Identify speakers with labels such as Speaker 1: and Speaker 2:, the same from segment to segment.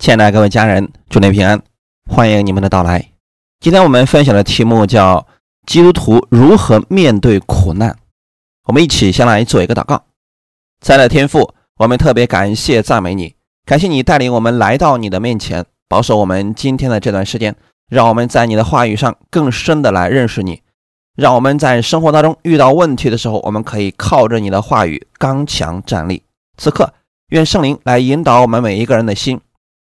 Speaker 1: 亲爱的各位家人，祝您平安，欢迎你们的到来。今天我们分享的题目叫“基督徒如何面对苦难”。我们一起先来做一个祷告。亲爱的天父，我们特别感谢赞美你，感谢你带领我们来到你的面前，保守我们今天的这段时间，让我们在你的话语上更深的来认识你，让我们在生活当中遇到问题的时候，我们可以靠着你的话语刚强站立。此刻，愿圣灵来引导我们每一个人的心。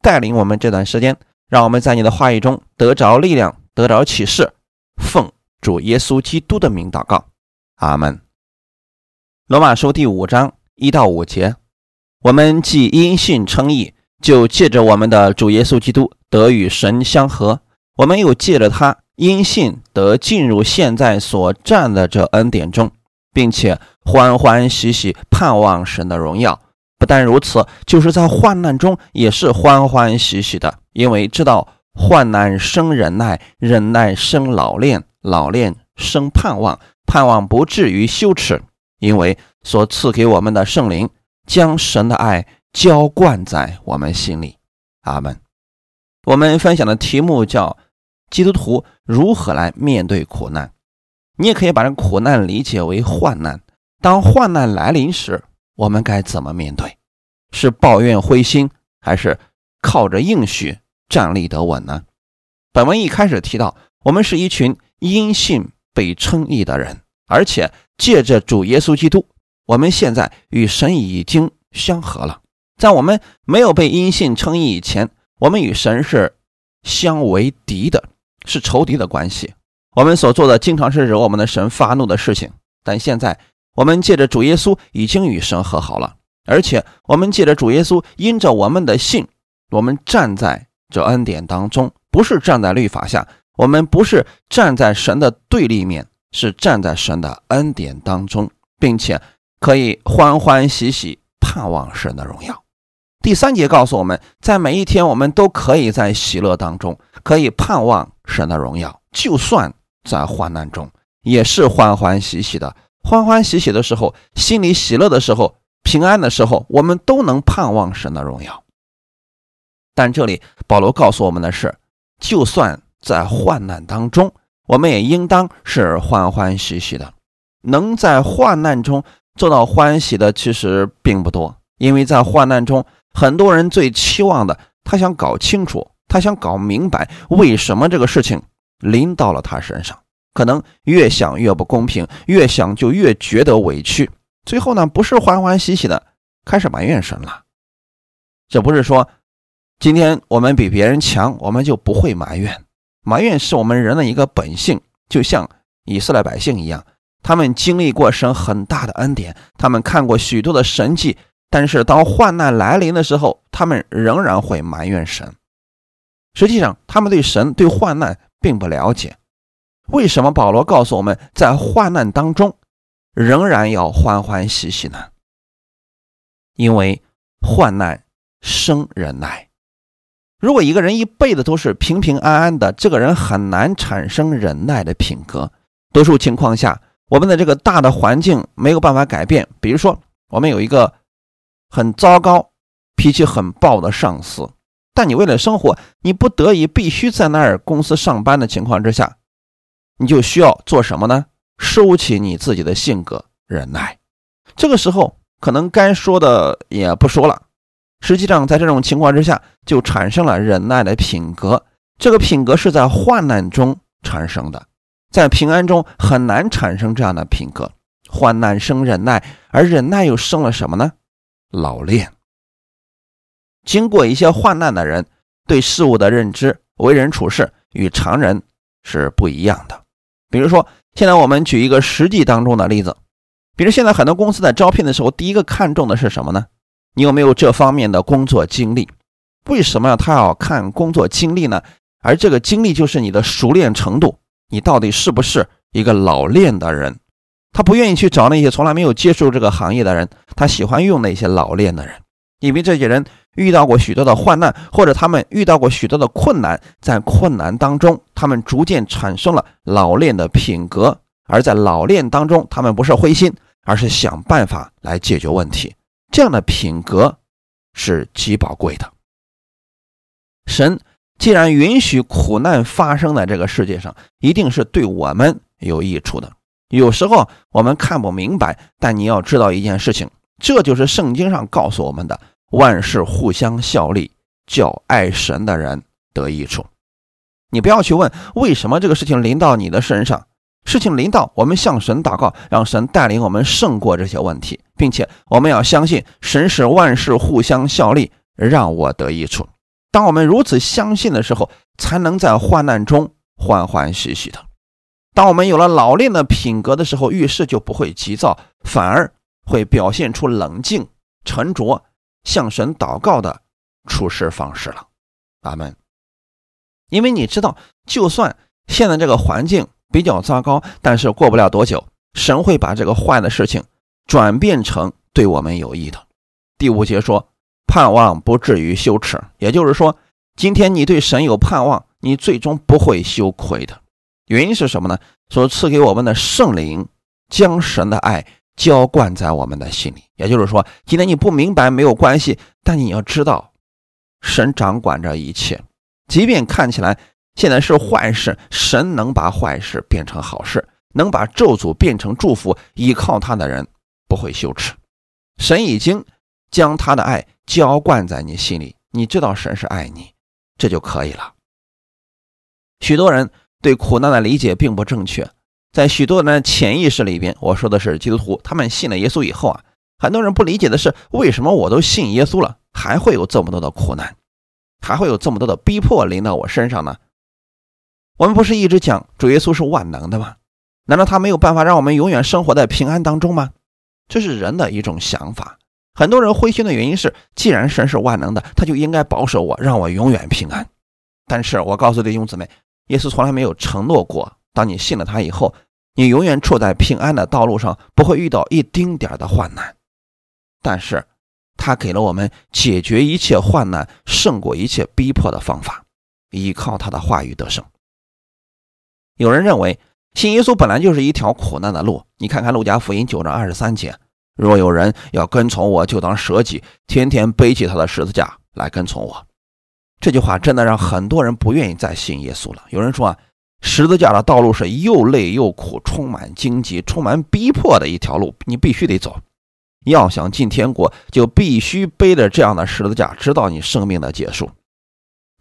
Speaker 1: 带领我们这段时间，让我们在你的话语中得着力量，得着启示。奉主耶稣基督的名祷告，阿门。罗马书第五章一到五节，我们既因信称义，就借着我们的主耶稣基督得与神相合；我们又借着他因信得进入现在所占的这恩典中，并且欢欢喜喜盼望神的荣耀。不但如此，就是在患难中也是欢欢喜喜的，因为知道患难生忍耐，忍耐生老练，老练生盼望，盼望不至于羞耻，因为所赐给我们的圣灵将神的爱浇灌在我们心里。阿门。我们分享的题目叫“基督徒如何来面对苦难”，你也可以把这苦难理解为患难。当患难来临时，我们该怎么面对？是抱怨灰心，还是靠着应许站立得稳呢？本文一开始提到，我们是一群因信被称义的人，而且借着主耶稣基督，我们现在与神已经相合了。在我们没有被因信称义以前，我们与神是相为敌的，是仇敌的关系。我们所做的经常是惹我们的神发怒的事情，但现在。我们借着主耶稣已经与神和好了，而且我们借着主耶稣，因着我们的信，我们站在这恩典当中，不是站在律法下，我们不是站在神的对立面，是站在神的恩典当中，并且可以欢欢喜喜盼望神的荣耀。第三节告诉我们在每一天，我们都可以在喜乐当中，可以盼望神的荣耀，就算在患难中，也是欢欢喜喜的。欢欢喜喜的时候，心里喜乐的时候，平安的时候，我们都能盼望神的荣耀。但这里保罗告诉我们的是，就算在患难当中，我们也应当是欢欢喜喜的。能在患难中做到欢喜的，其实并不多，因为在患难中，很多人最期望的，他想搞清楚，他想搞明白，为什么这个事情临到了他身上。可能越想越不公平，越想就越觉得委屈，最后呢，不是欢欢喜喜的开始埋怨神了。这不是说今天我们比别人强，我们就不会埋怨。埋怨是我们人的一个本性，就像以色列百姓一样，他们经历过神很大的恩典，他们看过许多的神迹，但是当患难来临的时候，他们仍然会埋怨神。实际上，他们对神对患难并不了解。为什么保罗告诉我们在患难当中仍然要欢欢喜喜呢？因为患难生忍耐。如果一个人一辈子都是平平安安的，这个人很难产生忍耐的品格。多数情况下，我们的这个大的环境没有办法改变。比如说，我们有一个很糟糕、脾气很暴的上司，但你为了生活，你不得已必须在那儿公司上班的情况之下。你就需要做什么呢？收起你自己的性格，忍耐。这个时候可能该说的也不说了。实际上，在这种情况之下，就产生了忍耐的品格。这个品格是在患难中产生的，在平安中很难产生这样的品格。患难生忍耐，而忍耐又生了什么呢？老练。经过一些患难的人，对事物的认知、为人处事与常人是不一样的。比如说，现在我们举一个实际当中的例子，比如现在很多公司在招聘的时候，第一个看重的是什么呢？你有没有这方面的工作经历？为什么他要看工作经历呢？而这个经历就是你的熟练程度，你到底是不是一个老练的人？他不愿意去找那些从来没有接触这个行业的人，他喜欢用那些老练的人，因为这些人。遇到过许多的患难，或者他们遇到过许多的困难，在困难当中，他们逐渐产生了老练的品格，而在老练当中，他们不是灰心，而是想办法来解决问题。这样的品格是极宝贵的。神既然允许苦难发生在这个世界上，一定是对我们有益处的。有时候我们看不明白，但你要知道一件事情，这就是圣经上告诉我们的：万事互相效力，叫爱神的人得益处。你不要去问为什么这个事情临到你的身上，事情临到我们向神祷告，让神带领我们胜过这些问题，并且我们要相信神使万事互相效力，让我得益处。当我们如此相信的时候，才能在患难中欢欢喜喜的。当我们有了老练的品格的时候，遇事就不会急躁，反而会表现出冷静、沉着、向神祷告的处事方式了。阿门。因为你知道，就算现在这个环境比较糟糕，但是过不了多久，神会把这个坏的事情转变成对我们有益的。第五节说：“盼望不至于羞耻。”也就是说，今天你对神有盼望，你最终不会羞愧的。原因是什么呢？所赐给我们的圣灵将神的爱浇灌在我们的心里。也就是说，今天你不明白没有关系，但你要知道，神掌管着一切。即便看起来现在是坏事，神能把坏事变成好事，能把咒诅变成祝福。依靠他的人不会羞耻。神已经将他的爱浇灌在你心里，你知道神是爱你，这就可以了。许多人。对苦难的理解并不正确，在许多人的潜意识里边，我说的是基督徒，他们信了耶稣以后啊，很多人不理解的是，为什么我都信耶稣了，还会有这么多的苦难，还会有这么多的逼迫临到我身上呢？我们不是一直讲主耶稣是万能的吗？难道他没有办法让我们永远生活在平安当中吗？这是人的一种想法。很多人灰心的原因是，既然神是万能的，他就应该保守我，让我永远平安。但是我告诉弟兄姊妹。耶稣从来没有承诺过，当你信了他以后，你永远处在平安的道路上，不会遇到一丁点的患难。但是，他给了我们解决一切患难、胜过一切逼迫的方法，依靠他的话语得胜。有人认为信耶稣本来就是一条苦难的路，你看看路加福音九章二十三节：“若有人要跟从我，就当舍己，天天背起他的十字架来跟从我。”这句话真的让很多人不愿意再信耶稣了。有人说啊，十字架的道路是又累又苦，充满荆棘，充满逼迫的一条路，你必须得走。要想进天国，就必须背着这样的十字架，直到你生命的结束。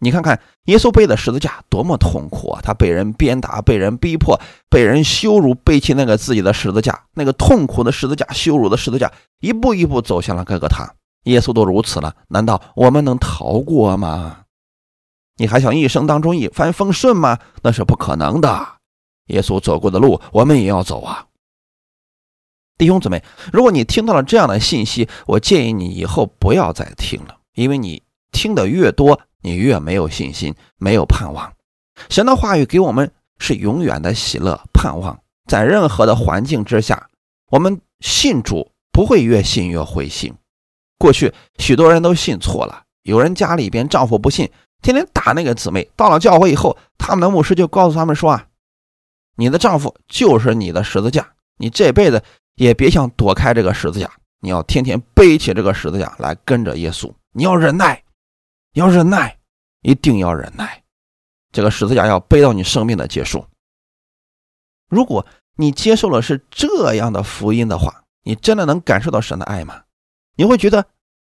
Speaker 1: 你看看耶稣背的十字架多么痛苦啊！他被人鞭打，被人逼迫，被人羞辱，背起那个自己的十字架，那个痛苦的十字架，羞辱的十字架，一步一步走向了各个他。耶稣都如此了，难道我们能逃过吗？你还想一生当中一帆风顺吗？那是不可能的。耶稣走过的路，我们也要走啊，弟兄姊妹。如果你听到了这样的信息，我建议你以后不要再听了，因为你听的越多，你越没有信心，没有盼望。神的话语给我们是永远的喜乐、盼望，在任何的环境之下，我们信主不会越信越灰心。过去许多人都信错了，有人家里边丈夫不信。天天打那个姊妹，到了教会以后，他们的牧师就告诉他们说：“啊，你的丈夫就是你的十字架，你这辈子也别想躲开这个十字架，你要天天背起这个十字架来跟着耶稣。你要忍耐，要忍耐，一定要忍耐，这个十字架要背到你生命的结束。如果你接受了是这样的福音的话，你真的能感受到神的爱吗？你会觉得？”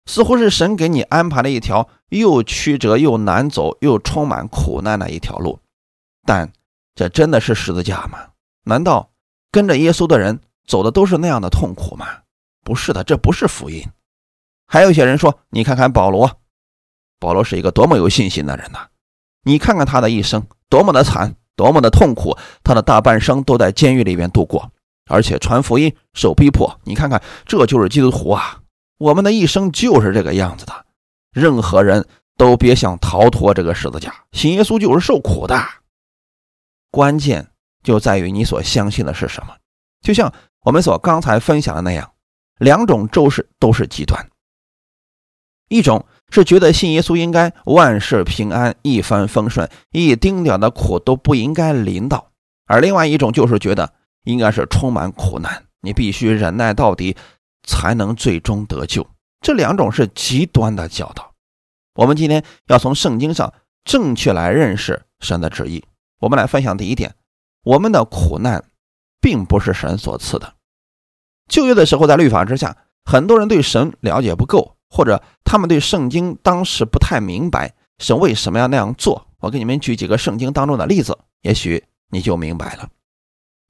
Speaker 1: 似乎是神给你安排了一条又曲折又难走又充满苦难的一条路，但这真的是十字架吗？难道跟着耶稣的人走的都是那样的痛苦吗？不是的，这不是福音。还有一些人说：“你看看保罗，保罗是一个多么有信心的人呐！你看看他的一生多么的惨，多么的痛苦，他的大半生都在监狱里面度过，而且传福音受逼迫。你看看，这就是基督徒啊！”我们的一生就是这个样子的，任何人都别想逃脱这个十字架。信耶稣就是受苦的，关键就在于你所相信的是什么。就像我们所刚才分享的那样，两种周氏都是极端。一种是觉得信耶稣应该万事平安、一帆风顺，一丁点的苦都不应该临到；而另外一种就是觉得应该是充满苦难，你必须忍耐到底。才能最终得救。这两种是极端的教导。我们今天要从圣经上正确来认识神的旨意。我们来分享第一点：我们的苦难并不是神所赐的。旧约的时候，在律法之下，很多人对神了解不够，或者他们对圣经当时不太明白神为什么要那样做。我给你们举几个圣经当中的例子，也许你就明白了。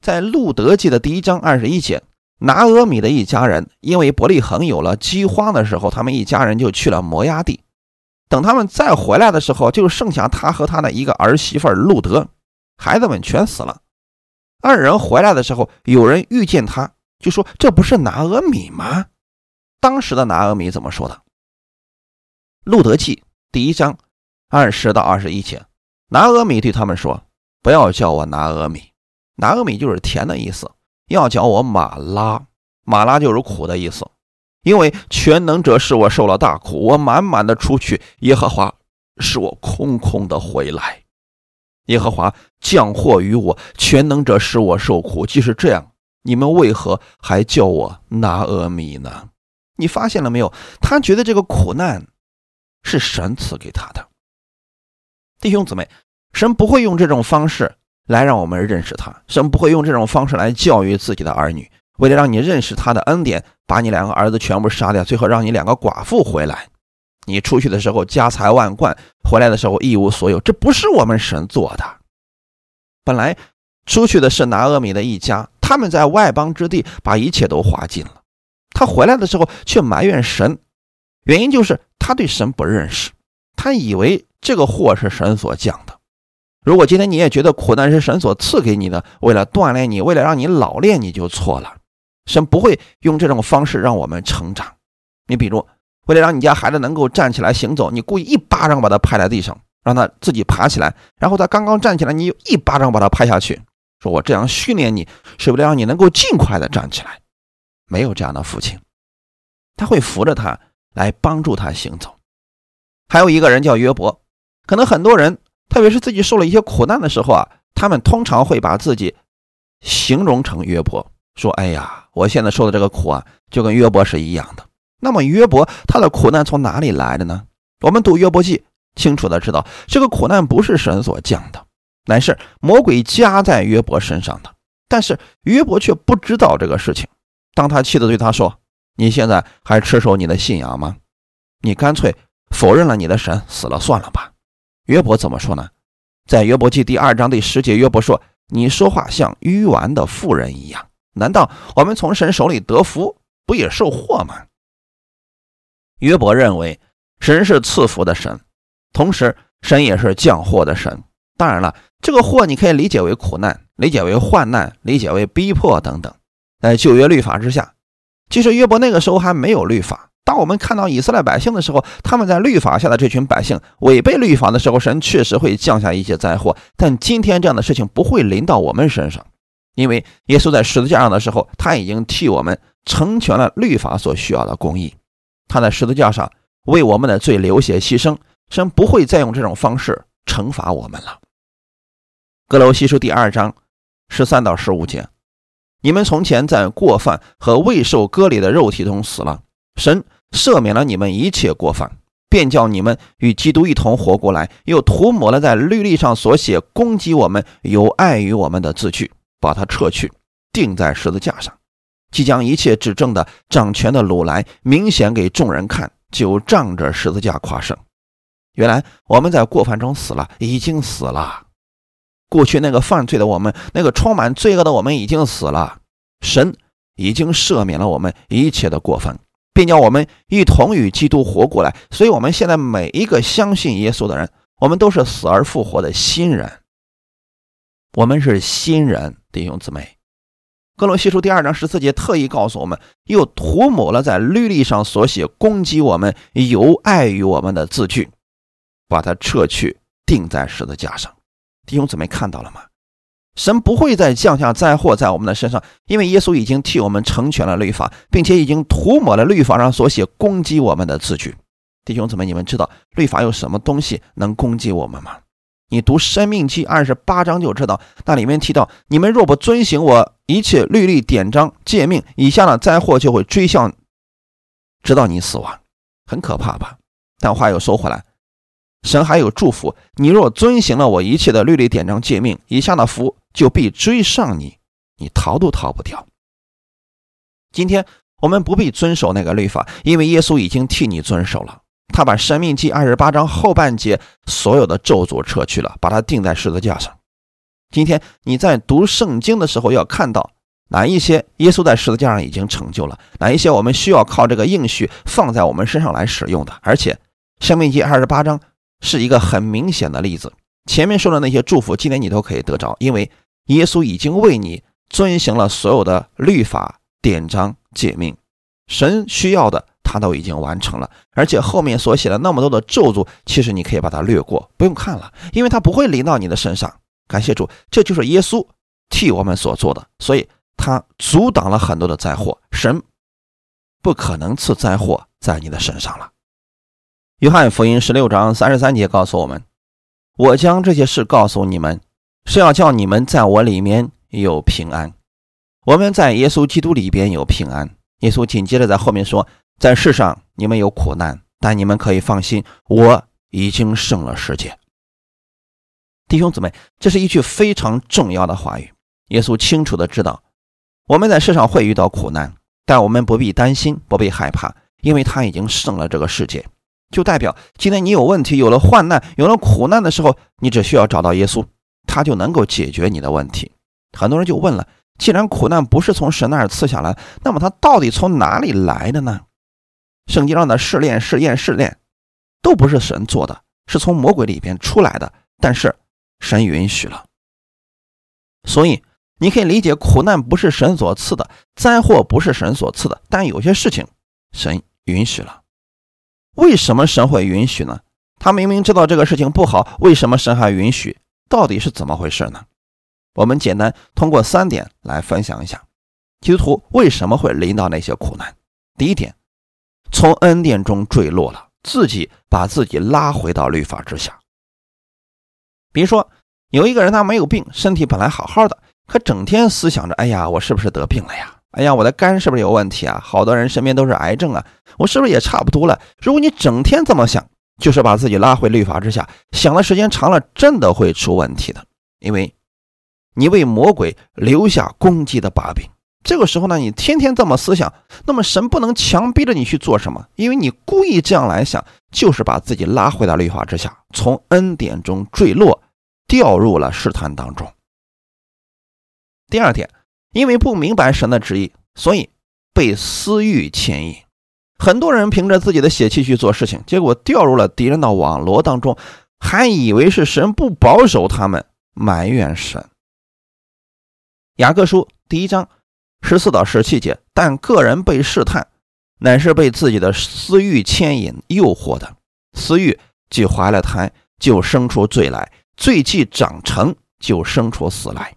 Speaker 1: 在路德记的第一章二十一节，拿俄米的一家人因为伯利恒有了饥荒的时候，他们一家人就去了摩崖地。等他们再回来的时候，就剩下他和他的一个儿媳妇路德，孩子们全死了。二人回来的时候，有人遇见他，就说：“这不是拿俄米吗？”当时的拿俄米怎么说的？路德记第一章二十到二十一节，拿俄米对他们说：“不要叫我拿俄米。”拿俄米就是甜的意思，要叫我马拉，马拉就是苦的意思。因为全能者使我受了大苦，我满满的出去；耶和华使我空空的回来。耶和华降祸于我，全能者使我受苦。即使这样，你们为何还叫我拿阿米呢？你发现了没有？他觉得这个苦难是神赐给他的。弟兄姊妹，神不会用这种方式。来让我们认识他，神不会用这种方式来教育自己的儿女。为了让你认识他的恩典，把你两个儿子全部杀掉，最后让你两个寡妇回来。你出去的时候家财万贯，回来的时候一无所有。这不是我们神做的。本来出去的是拿俄米的一家，他们在外邦之地把一切都花尽了。他回来的时候却埋怨神，原因就是他对神不认识，他以为这个祸是神所降的。如果今天你也觉得苦难是神所赐给你的，为了锻炼你，为了让你老练，你就错了。神不会用这种方式让我们成长。你比如，为了让你家孩子能够站起来行走，你故意一巴掌把他拍在地上，让他自己爬起来，然后他刚刚站起来，你又一巴掌把他拍下去，说我这样训练你，是为了让你能够尽快的站起来。没有这样的父亲，他会扶着他来帮助他行走。还有一个人叫约伯，可能很多人。特别是自己受了一些苦难的时候啊，他们通常会把自己形容成约伯，说：“哎呀，我现在受的这个苦啊，就跟约伯是一样的。”那么约伯他的苦难从哪里来的呢？我们读约伯记，清楚的知道这个苦难不是神所降的，乃是魔鬼加在约伯身上的。但是约伯却不知道这个事情。当他妻子对他说：“你现在还持守你的信仰吗？你干脆否认了你的神，死了算了吧。”约伯怎么说呢？在约伯记第二章第十节，约伯说：“你说话像愚顽的妇人一样。难道我们从神手里得福，不也受祸吗？”约伯认为神是赐福的神，同时神也是降祸的神。当然了，这个祸你可以理解为苦难，理解为患难，理解为逼迫等等。在旧约律法之下，其实约伯那个时候还没有律法。当我们看到以色列百姓的时候，他们在律法下的这群百姓违背律法的时候，神确实会降下一些灾祸。但今天这样的事情不会临到我们身上，因为耶稣在十字架上的时候，他已经替我们成全了律法所需要的公义。他在十字架上为我们的罪流血牺牲，神不会再用这种方式惩罚我们了。格罗西书第二章十三到十五节：你们从前在过犯和未受割礼的肉体中死了。神赦免了你们一切过犯，便叫你们与基督一同活过来，又涂抹了在律例上所写攻击我们、有碍于我们的字句，把它撤去，钉在十字架上，即将一切执政的、掌权的鲁来，明显给众人看，就仗着十字架夸胜。原来我们在过犯中死了，已经死了。过去那个犯罪的我们，那个充满罪恶的我们，已经死了。神已经赦免了我们一切的过犯。并叫我们一同与基督活过来，所以，我们现在每一个相信耶稣的人，我们都是死而复活的新人。我们是新人，弟兄姊妹。哥罗西书第二章十四节特意告诉我们，又涂抹了在律例上所写攻击我们、有碍于我们的字句，把它撤去，钉在十字架上。弟兄姊妹看到了吗？神不会再降下灾祸在我们的身上，因为耶稣已经替我们成全了律法，并且已经涂抹了律法上所写攻击我们的字句。弟兄姊妹，你们知道律法有什么东西能攻击我们吗？你读《生命记》二十八章就知道，那里面提到：你们若不遵行我一切律例典章诫命，以下的灾祸就会追向，直到你死亡，很可怕吧？但话又说回来，神还有祝福。你若遵行了我一切的律例典章诫命，以下的福就必追上你，你逃都逃不掉。今天我们不必遵守那个律法，因为耶稣已经替你遵守了。他把《生命记》二十八章后半节所有的咒诅撤去了，把它钉在十字架上。今天你在读圣经的时候，要看到哪一些耶稣在十字架上已经成就了，哪一些我们需要靠这个应许放在我们身上来使用的。而且，《生命记》二十八章是一个很明显的例子。前面说的那些祝福，今天你都可以得着，因为耶稣已经为你遵行了所有的律法、典章、诫命，神需要的。他都已经完成了，而且后面所写的那么多的咒诅，其实你可以把它略过，不用看了，因为它不会临到你的身上。感谢主，这就是耶稣替我们所做的，所以他阻挡了很多的灾祸，神不可能赐灾祸在你的身上了。约翰福音十六章三十三节告诉我们：“我将这些事告诉你们，是要叫你们在我里面有平安。我们在耶稣基督里边有平安。”耶稣紧接着在后面说。在世上你们有苦难，但你们可以放心，我已经胜了世界。弟兄姊妹，这是一句非常重要的话语。耶稣清楚的知道，我们在世上会遇到苦难，但我们不必担心，不必害怕，因为他已经胜了这个世界。就代表今天你有问题，有了患难，有了苦难的时候，你只需要找到耶稣，他就能够解决你的问题。很多人就问了：既然苦难不是从神那儿赐下来，那么他到底从哪里来的呢？圣经上的试炼、试验、试炼，都不是神做的，是从魔鬼里边出来的。但是神允许了，所以你可以理解，苦难不是神所赐的，灾祸不是神所赐的。但有些事情神允许了。为什么神会允许呢？他明明知道这个事情不好，为什么神还允许？到底是怎么回事呢？我们简单通过三点来分享一下，基督徒为什么会临到那些苦难。第一点。从恩典中坠落了，自己把自己拉回到律法之下。比如说，有一个人他没有病，身体本来好好的，可整天思想着：“哎呀，我是不是得病了呀？哎呀，我的肝是不是有问题啊？好多人身边都是癌症啊，我是不是也差不多了？”如果你整天这么想，就是把自己拉回律法之下，想的时间长了，真的会出问题的，因为你为魔鬼留下攻击的把柄。这个时候呢，你天天这么思想，那么神不能强逼着你去做什么，因为你故意这样来想，就是把自己拉回到律法之下，从恩典中坠落，掉入了试探当中。第二点，因为不明白神的旨意，所以被私欲牵引。很多人凭着自己的血气去做事情，结果掉入了敌人的网罗当中，还以为是神不保守他们，埋怨神。雅各书第一章。十四到十七节，但个人被试探，乃是被自己的私欲牵引、诱惑的。私欲既怀了胎，就生出罪来；罪既长成，就生出死来。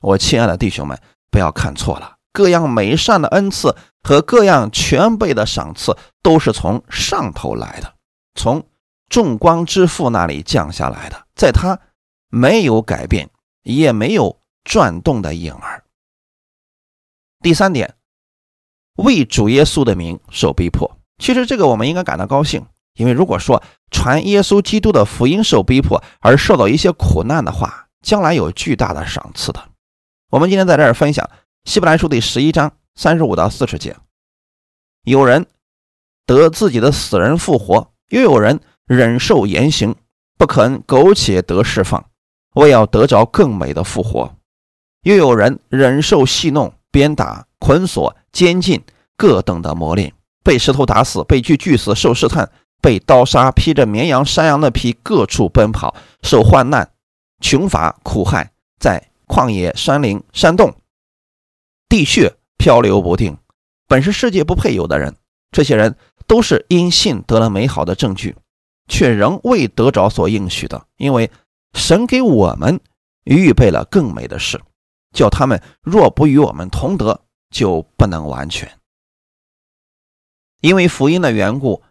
Speaker 1: 我亲爱的弟兄们，不要看错了，各样美善的恩赐和各样全备的赏赐，都是从上头来的，从众光之父那里降下来的，在他没有改变，也没有转动的影儿。第三点，为主耶稣的名受逼迫。其实这个我们应该感到高兴，因为如果说传耶稣基督的福音受逼迫而受到一些苦难的话，将来有巨大的赏赐的。我们今天在这儿分享希伯来书第十一章三十五到四十节，有人得自己的死人复活，又有人忍受严刑，不肯苟且得释放，为要得着更美的复活；又有人忍受戏弄。鞭打、捆锁、监禁各等的磨练，被石头打死，被锯锯死，受试探，被刀杀，披着绵羊、山羊的皮，各处奔跑，受患难、穷乏、苦害，在旷野、山林、山洞、地穴漂流不定。本是世界不配有的人，这些人都是因信得了美好的证据，却仍未得着所应许的，因为神给我们预备了更美的事。叫他们若不与我们同德，就不能完全。因为福音的缘故，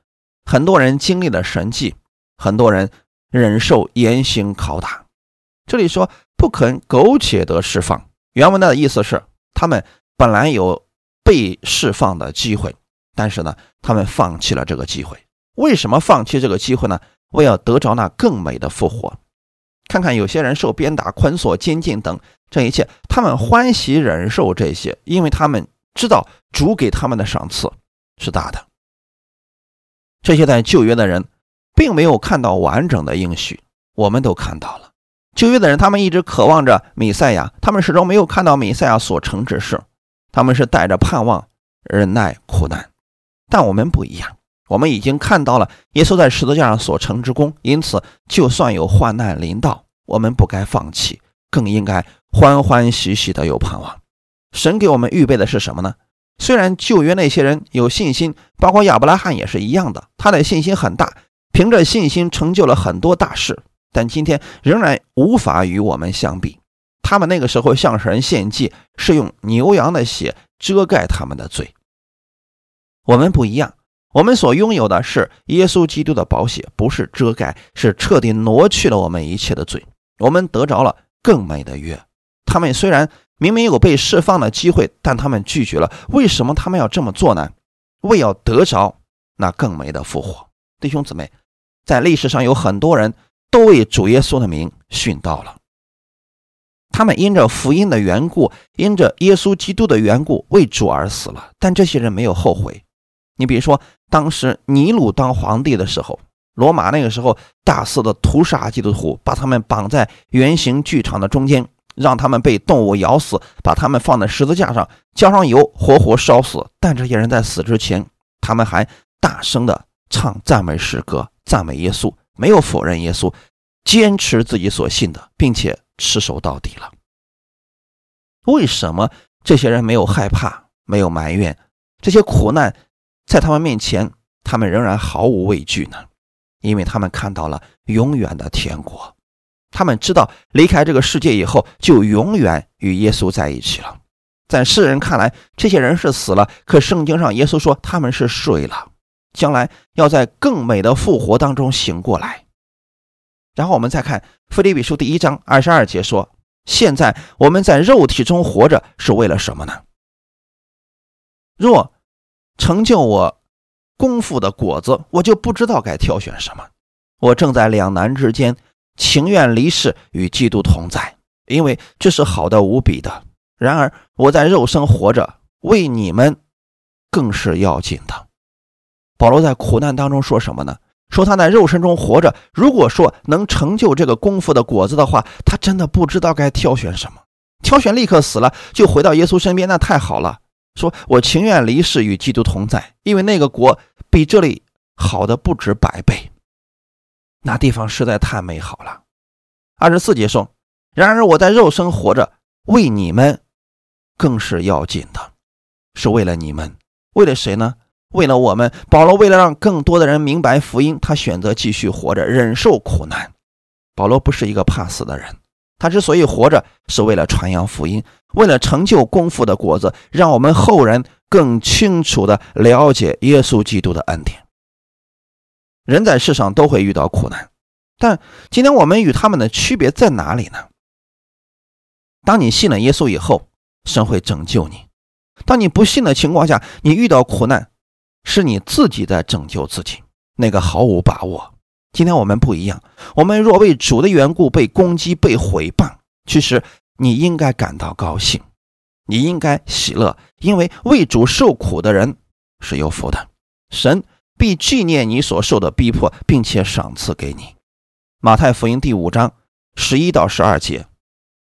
Speaker 1: 很多人经历了神迹，很多人忍受严刑拷打。这里说不肯苟且得释放，原文的意思是他们本来有被释放的机会，但是呢，他们放弃了这个机会。为什么放弃这个机会呢？为要得着那更美的复活。看看有些人受鞭打、捆锁、监禁等这一切，他们欢喜忍受这些，因为他们知道主给他们的赏赐是大的。这些在旧约的人，并没有看到完整的应许，我们都看到了。旧约的人，他们一直渴望着弥赛亚，他们始终没有看到弥赛亚所成之事，他们是带着盼望忍耐苦难。但我们不一样，我们已经看到了耶稣在十字架上所成之功，因此就算有患难临到，我们不该放弃，更应该欢欢喜喜的有盼望。神给我们预备的是什么呢？虽然旧约那些人有信心，包括亚伯拉罕也是一样的，他的信心很大，凭着信心成就了很多大事。但今天仍然无法与我们相比。他们那个时候向神献祭是用牛羊的血遮盖他们的罪。我们不一样，我们所拥有的是耶稣基督的宝血，不是遮盖，是彻底挪去了我们一切的罪。我们得着了更美的约。他们虽然明明有被释放的机会，但他们拒绝了。为什么他们要这么做呢？为要得着那更美的复活。弟兄姊妹，在历史上有很多人。都为主耶稣的名殉道了。他们因着福音的缘故，因着耶稣基督的缘故，为主而死了。但这些人没有后悔。你比如说，当时尼禄当皇帝的时候，罗马那个时候大肆的屠杀基督徒，把他们绑在圆形剧场的中间，让他们被动物咬死，把他们放在十字架上，浇上油，活活烧死。但这些人在死之前，他们还大声的唱赞美诗歌，赞美耶稣。没有否认耶稣，坚持自己所信的，并且持守到底了。为什么这些人没有害怕，没有埋怨？这些苦难在他们面前，他们仍然毫无畏惧呢？因为他们看到了永远的天国，他们知道离开这个世界以后，就永远与耶稣在一起了。在世人看来，这些人是死了，可圣经上耶稣说他们是睡了。将来要在更美的复活当中醒过来。然后我们再看《腓立比书》第一章二十二节说：“现在我们在肉体中活着是为了什么呢？若成就我功夫的果子，我就不知道该挑选什么。我正在两难之间，情愿离世与基督同在，因为这是好的无比的。然而我在肉身活着，为你们更是要紧的。”保罗在苦难当中说什么呢？说他在肉身中活着，如果说能成就这个功夫的果子的话，他真的不知道该挑选什么。挑选立刻死了，就回到耶稣身边，那太好了。说我情愿离世与基督同在，因为那个国比这里好的不止百倍。那地方实在太美好了。二十四节说：“然而我在肉身活着，为你们更是要紧的，是为了你们，为了谁呢？”为了我们，保罗为了让更多的人明白福音，他选择继续活着，忍受苦难。保罗不是一个怕死的人，他之所以活着，是为了传扬福音，为了成就功夫的果子，让我们后人更清楚的了解耶稣基督的恩典。人在世上都会遇到苦难，但今天我们与他们的区别在哪里呢？当你信了耶稣以后，神会拯救你；当你不信的情况下，你遇到苦难。是你自己在拯救自己，那个毫无把握。今天我们不一样，我们若为主的缘故被攻击、被毁谤，其实你应该感到高兴，你应该喜乐，因为为主受苦的人是有福的，神必纪念你所受的逼迫，并且赏赐给你。马太福音第五章十一到十二节：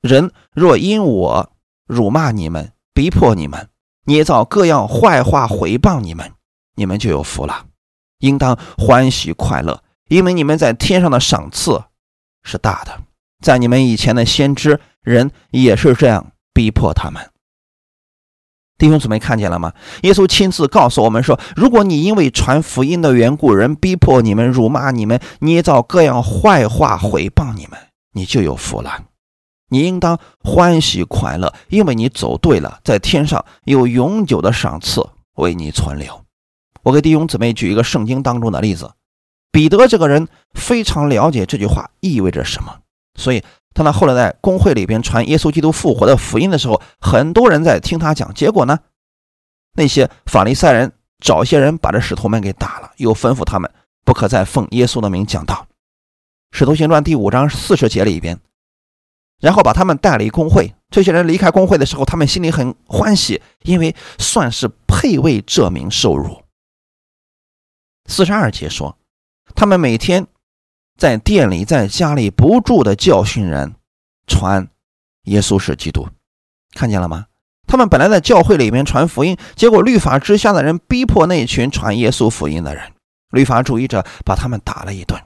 Speaker 1: 人若因我辱骂你们、逼迫你们、捏造各样坏话毁谤你们，你们就有福了，应当欢喜快乐，因为你们在天上的赏赐是大的。在你们以前的先知人也是这样逼迫他们。弟兄姊妹看见了吗？耶稣亲自告诉我们说：如果你因为传福音的缘故，人逼迫你们、辱骂你们、捏造各样坏话毁谤你们，你就有福了。你应当欢喜快乐，因为你走对了，在天上有永久的赏赐为你存留。我给弟兄姊妹举一个圣经当中的例子，彼得这个人非常了解这句话意味着什么，所以他呢后来在公会里边传耶稣基督复活的福音的时候，很多人在听他讲。结果呢，那些法利赛人找一些人把这使徒们给打了，又吩咐他们不可再奉耶稣的名讲道。使徒行传第五章四十节里边，然后把他们带离公会。这些人离开公会的时候，他们心里很欢喜，因为算是配为这名受辱。四十二节说，他们每天在店里、在家里不住的教训人，传耶稣是基督。看见了吗？他们本来在教会里面传福音，结果律法之下的人逼迫那群传耶稣福音的人，律法主义者把他们打了一顿，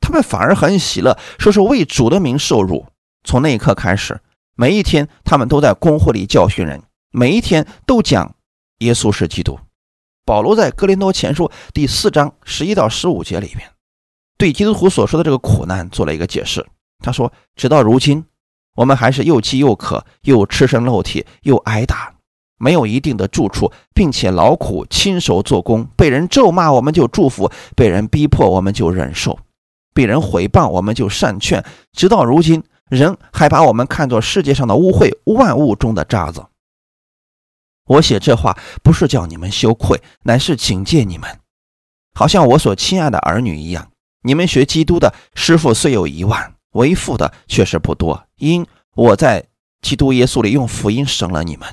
Speaker 1: 他们反而很喜乐，说是为主的名受辱。从那一刻开始，每一天他们都在公会里教训人，每一天都讲耶稣是基督。保罗在哥林多前书第四章十一到十五节里边，对基督徒所说的这个苦难做了一个解释。他说：“直到如今。”我们还是又饥又渴，又赤身露体，又挨打，没有一定的住处，并且劳苦亲手做工，被人咒骂我们就祝福，被人逼迫我们就忍受，被人毁谤我们就善劝，直到如今，人还把我们看作世界上的污秽，万物中的渣子。我写这话不是叫你们羞愧，乃是警戒你们，好像我所亲爱的儿女一样。你们学基督的师傅虽有一万。为父的确实不多，因我在基督耶稣里用福音生了你们，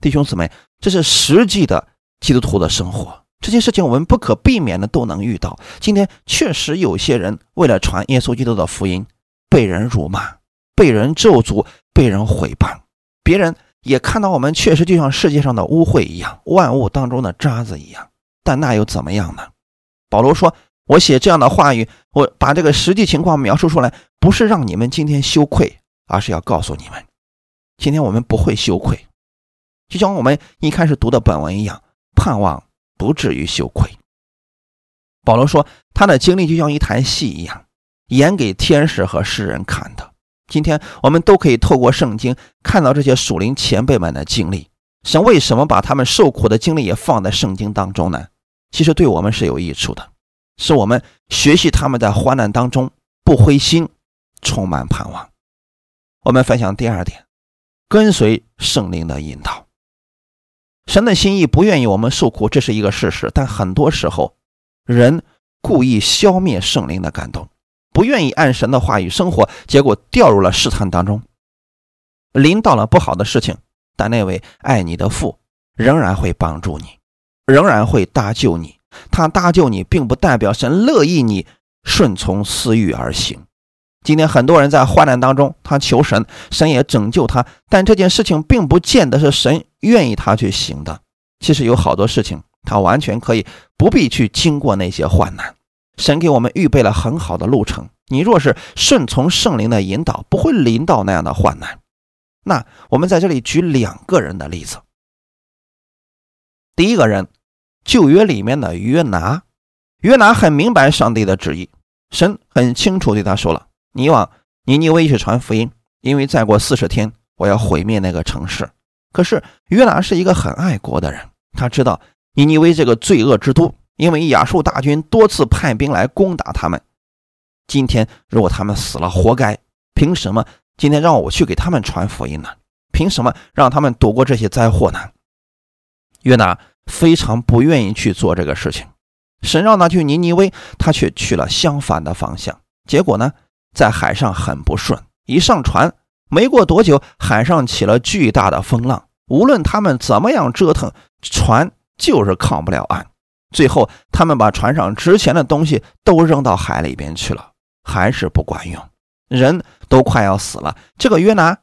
Speaker 1: 弟兄姊妹，这是实际的基督徒的生活。这些事情我们不可避免的都能遇到。今天确实有些人为了传耶稣基督的福音，被人辱骂，被人咒诅，被人毁谤。别人也看到我们确实就像世界上的污秽一样，万物当中的渣子一样。但那又怎么样呢？保罗说。我写这样的话语，我把这个实际情况描述出来，不是让你们今天羞愧，而是要告诉你们，今天我们不会羞愧，就像我们一开始读的本文一样，盼望不至于羞愧。保罗说，他的经历就像一台戏一样，演给天使和世人看的。今天我们都可以透过圣经看到这些属灵前辈们的经历。神为什么把他们受苦的经历也放在圣经当中呢？其实对我们是有益处的。是我们学习他们在患难当中不灰心，充满盼望。我们分享第二点，跟随圣灵的引导。神的心意不愿意我们受苦，这是一个事实。但很多时候，人故意消灭圣灵的感动，不愿意按神的话语生活，结果掉入了试探当中，临到了不好的事情。但那位爱你的父仍然会帮助你，仍然会搭救你。他搭救你，并不代表神乐意你顺从私欲而行。今天很多人在患难当中，他求神，神也拯救他，但这件事情并不见得是神愿意他去行的。其实有好多事情，他完全可以不必去经过那些患难。神给我们预备了很好的路程，你若是顺从圣灵的引导，不会临到那样的患难。那我们在这里举两个人的例子，第一个人。旧约里面的约拿，约拿很明白上帝的旨意，神很清楚对他说了：“你往尼尼微去传福音，因为再过四十天我要毁灭那个城市。”可是约拿是一个很爱国的人，他知道尼尼微这个罪恶之都，因为亚述大军多次派兵来攻打他们。今天如果他们死了，活该。凭什么今天让我去给他们传福音呢？凭什么让他们躲过这些灾祸呢？约拿。非常不愿意去做这个事情，神让他去尼尼微，他却去了相反的方向。结果呢，在海上很不顺，一上船，没过多久，海上起了巨大的风浪，无论他们怎么样折腾，船就是靠不了岸。最后，他们把船上值钱的东西都扔到海里边去了，还是不管用，人都快要死了。这个约拿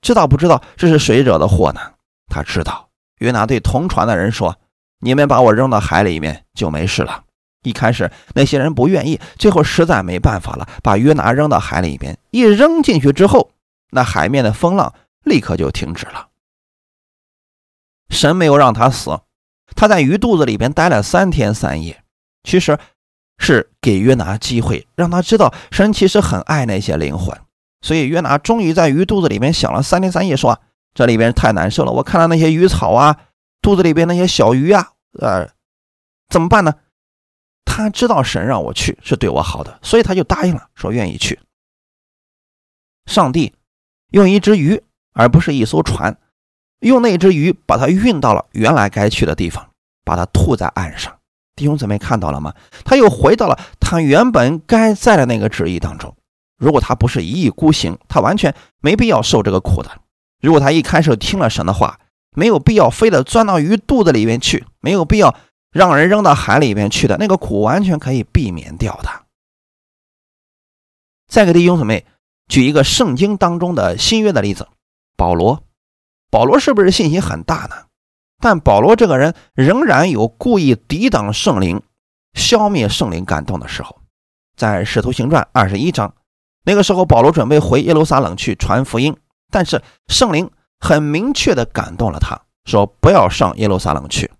Speaker 1: 知道不知道这是谁惹的祸呢？他知道。约拿对同船的人说：“你们把我扔到海里面就没事了。”一开始那些人不愿意，最后实在没办法了，把约拿扔到海里边。一扔进去之后，那海面的风浪立刻就停止了。神没有让他死，他在鱼肚子里边待了三天三夜，其实是给约拿机会，让他知道神其实很爱那些灵魂。所以约拿终于在鱼肚子里面想了三天三夜，说。这里边太难受了，我看到那些鱼草啊，肚子里边那些小鱼啊，呃，怎么办呢？他知道神让我去是对我好的，所以他就答应了，说愿意去。上帝用一只鱼，而不是一艘船，用那只鱼把它运到了原来该去的地方，把它吐在岸上。弟兄姊妹看到了吗？他又回到了他原本该在的那个旨意当中。如果他不是一意孤行，他完全没必要受这个苦的。如果他一开始听了神的话，没有必要非得钻到鱼肚子里面去，没有必要让人扔到海里面去的那个苦，完全可以避免掉的。再给弟兄姊妹举一个圣经当中的新约的例子，保罗，保罗是不是信心很大呢？但保罗这个人仍然有故意抵挡圣灵、消灭圣灵感动的时候。在使徒行传二十一章，那个时候保罗准备回耶路撒冷去传福音，但是圣灵很明确的感动了他，说不要上耶路撒冷去。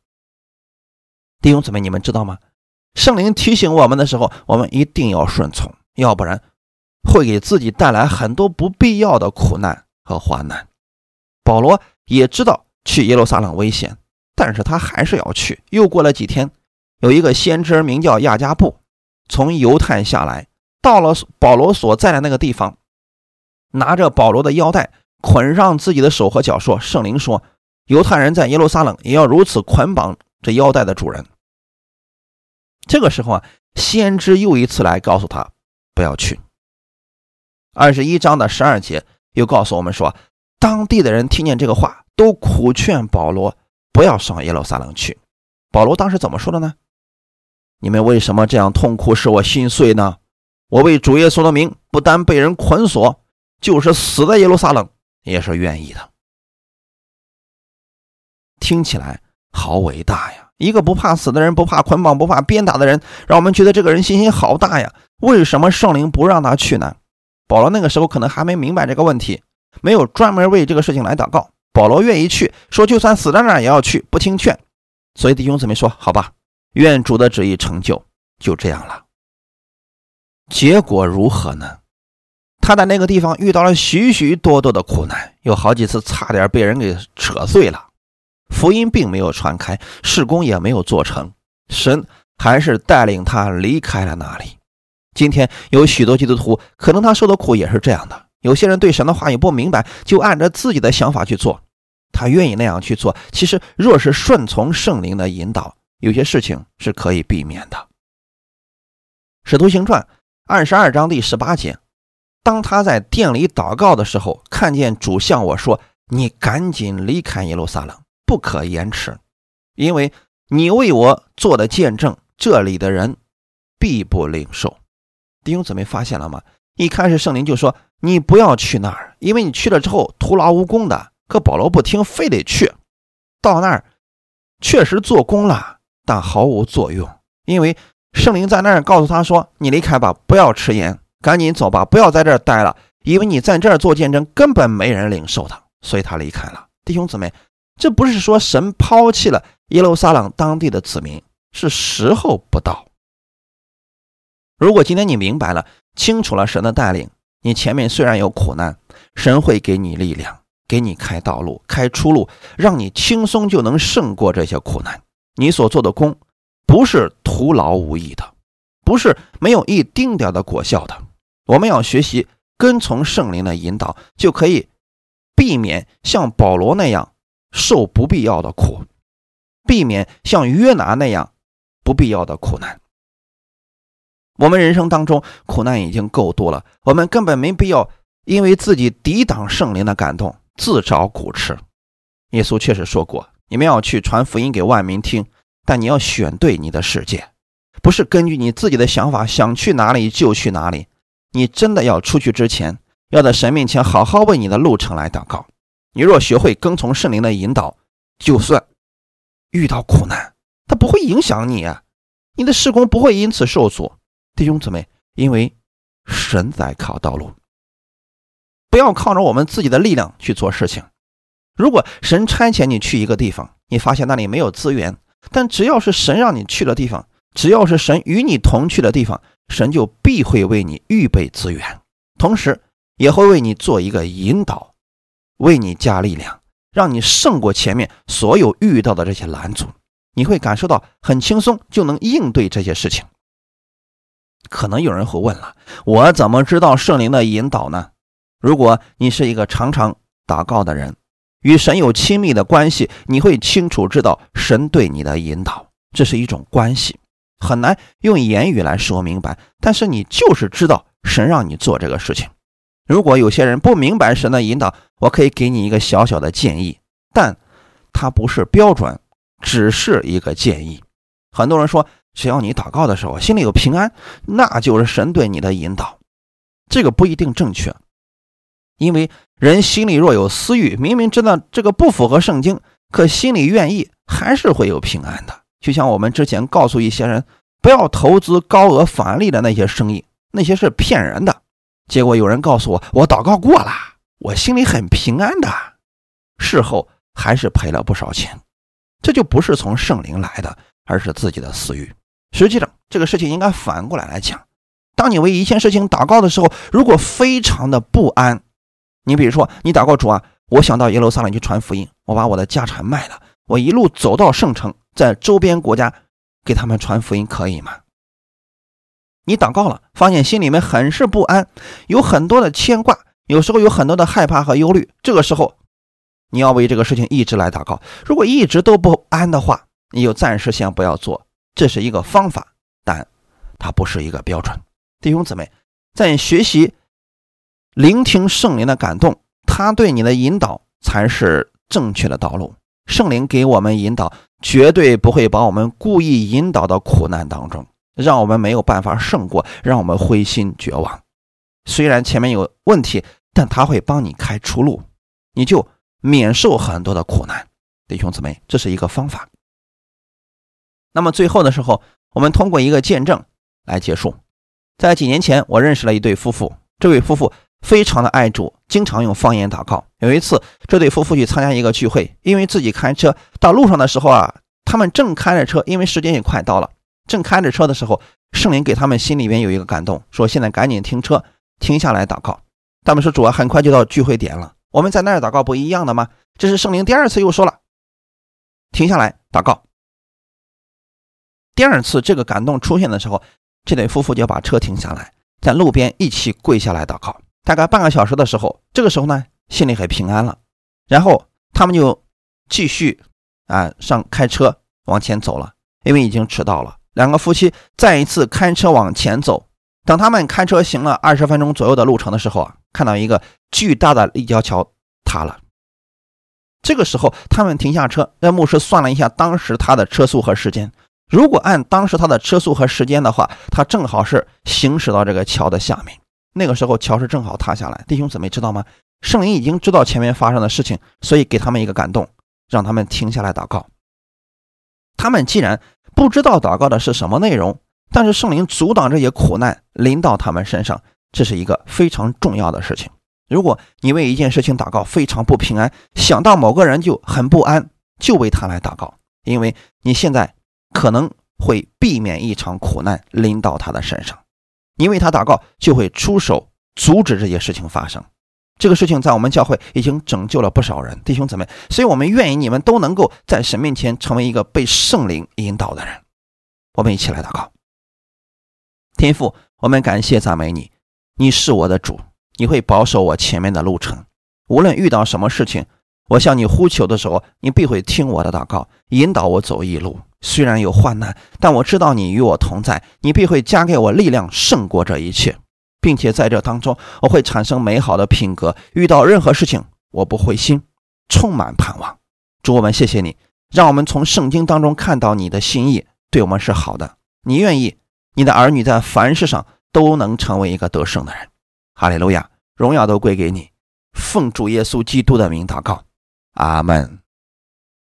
Speaker 1: 弟兄姊妹，你们知道吗？圣灵提醒我们的时候，我们一定要顺从，要不然。会给自己带来很多不必要的苦难和患难。保罗也知道去耶路撒冷危险，但是他还是要去。又过了几天，有一个先知名叫亚加布，从犹太下来，到了保罗所在的那个地方，拿着保罗的腰带捆上自己的手和脚，说：“圣灵说，犹太人在耶路撒冷也要如此捆绑这腰带的主人。”这个时候啊，先知又一次来告诉他不要去。二十一章的十二节又告诉我们说，当地的人听见这个话，都苦劝保罗不要上耶路撒冷去。保罗当时怎么说的呢？你们为什么这样痛苦，使我心碎呢？我为主耶稣的名，不但被人捆锁，就是死在耶路撒冷也是愿意的。听起来好伟大呀！一个不怕死的人，不怕捆绑，不怕鞭打的人，让我们觉得这个人信心好大呀。为什么圣灵不让他去呢？保罗那个时候可能还没明白这个问题，没有专门为这个事情来祷告。保罗愿意去，说就算死在那儿也要去，不听劝。所以弟兄姊妹说：“好吧，愿主的旨意成就。”就这样了。结果如何呢？他在那个地方遇到了许许多多的苦难，有好几次差点被人给扯碎了，福音并没有传开，事工也没有做成，神还是带领他离开了那里。今天有许多基督徒，可能他受的苦也是这样的。有些人对神的话也不明白，就按照自己的想法去做，他愿意那样去做。其实，若是顺从圣灵的引导，有些事情是可以避免的。使徒行传二十二章第十八节，当他在店里祷告的时候，看见主向我说：“你赶紧离开耶路撒冷，不可延迟，因为你为我做的见证，这里的人必不领受。”弟兄姊妹发现了吗？一开始圣灵就说你不要去那儿，因为你去了之后徒劳无功的。可保罗不听，非得去。到那儿确实做工了，但毫无作用，因为圣灵在那儿告诉他说：“你离开吧，不要迟延，赶紧走吧，不要在这儿待了，因为你在这儿做见证，根本没人领受他。”所以他离开了。弟兄姊妹，这不是说神抛弃了耶路撒冷当地的子民，是时候不到。如果今天你明白了、清楚了神的带领，你前面虽然有苦难，神会给你力量，给你开道路、开出路，让你轻松就能胜过这些苦难。你所做的功不是徒劳无益的，不是没有一丁点的果效的。我们要学习跟从圣灵的引导，就可以避免像保罗那样受不必要的苦，避免像约拿那样不必要的苦难。我们人生当中苦难已经够多了，我们根本没必要因为自己抵挡圣灵的感动自找苦吃。耶稣确实说过：“你们要去传福音给万民听，但你要选对你的世界，不是根据你自己的想法想去哪里就去哪里。你真的要出去之前，要在神面前好好为你的路程来祷告。你若学会跟从圣灵的引导，就算遇到苦难，它不会影响你啊，你的事工不会因此受阻。”弟兄姊妹，因为神在靠道路，不要靠着我们自己的力量去做事情。如果神差遣你去一个地方，你发现那里没有资源，但只要是神让你去的地方，只要是神与你同去的地方，神就必会为你预备资源，同时也会为你做一个引导，为你加力量，让你胜过前面所有遇到的这些拦阻。你会感受到很轻松，就能应对这些事情。可能有人会问了，我怎么知道圣灵的引导呢？如果你是一个常常祷告的人，与神有亲密的关系，你会清楚知道神对你的引导，这是一种关系。很难用言语来说明白，但是你就是知道神让你做这个事情。如果有些人不明白神的引导，我可以给你一个小小的建议，但它不是标准，只是一个建议。很多人说，只要你祷告的时候心里有平安，那就是神对你的引导。这个不一定正确，因为人心里若有私欲，明明知道这个不符合圣经，可心里愿意，还是会有平安的。就像我们之前告诉一些人，不要投资高额返利的那些生意，那些是骗人的。结果有人告诉我，我祷告过了，我心里很平安的，事后还是赔了不少钱。这就不是从圣灵来的，而是自己的私欲。实际上，这个事情应该反过来来讲：当你为一件事情祷告的时候，如果非常的不安，你比如说你祷告主啊，我想到耶路撒冷去传福音，我把我的家产卖了，我一路走到圣城。在周边国家给他们传福音可以吗？你祷告了，发现心里面很是不安，有很多的牵挂，有时候有很多的害怕和忧虑。这个时候，你要为这个事情一直来祷告。如果一直都不安的话，你就暂时先不要做，这是一个方法，但它不是一个标准。弟兄姊妹，在学习聆听圣灵的感动，他对你的引导才是正确的道路。圣灵给我们引导。绝对不会把我们故意引导到苦难当中，让我们没有办法胜过，让我们灰心绝望。虽然前面有问题，但他会帮你开出路，你就免受很多的苦难。弟兄姊妹，这是一个方法。那么最后的时候，我们通过一个见证来结束。在几年前，我认识了一对夫妇，这位夫妇。非常的爱主，经常用方言祷告。有一次，这对夫妇去参加一个聚会，因为自己开车到路上的时候啊，他们正开着车，因为时间也快到了，正开着车的时候，圣灵给他们心里边有一个感动，说现在赶紧停车，停下来祷告。他们说主啊，很快就到聚会点了，我们在那儿祷告不一样的吗？这是圣灵第二次又说了，停下来祷告。第二次这个感动出现的时候，这对夫妇就把车停下来，在路边一起跪下来祷告。大概半个小时的时候，这个时候呢，心里很平安了。然后他们就继续啊上开车往前走了，因为已经迟到了。两个夫妻再一次开车往前走。等他们开车行了二十分钟左右的路程的时候啊，看到一个巨大的立交桥塌了。这个时候他们停下车，让牧师算了一下当时他的车速和时间。如果按当时他的车速和时间的话，他正好是行驶到这个桥的下面。那个时候桥是正好塌下来，弟兄姊妹知道吗？圣灵已经知道前面发生的事情，所以给他们一个感动，让他们停下来祷告。他们既然不知道祷告的是什么内容，但是圣灵阻挡这些苦难临到他们身上，这是一个非常重要的事情。如果你为一件事情祷告非常不平安，想到某个人就很不安，就为他来祷告，因为你现在可能会避免一场苦难临到他的身上。你为他祷告，就会出手阻止这些事情发生。这个事情在我们教会已经拯救了不少人，弟兄姊妹。所以我们愿意你们都能够在神面前成为一个被圣灵引导的人。我们一起来祷告。天父，我们感谢赞美你，你是我的主，你会保守我前面的路程。无论遇到什么事情，我向你呼求的时候，你必会听我的祷告，引导我走一路。虽然有患难，但我知道你与我同在，你必会加给我力量，胜过这一切，并且在这当中，我会产生美好的品格。遇到任何事情，我不灰心，充满盼望。主，我们谢谢你，让我们从圣经当中看到你的心意对我们是好的。你愿意你的儿女在凡事上都能成为一个得胜的人。哈利路亚，荣耀都归给你。奉主耶稣基督的名祷告，阿门。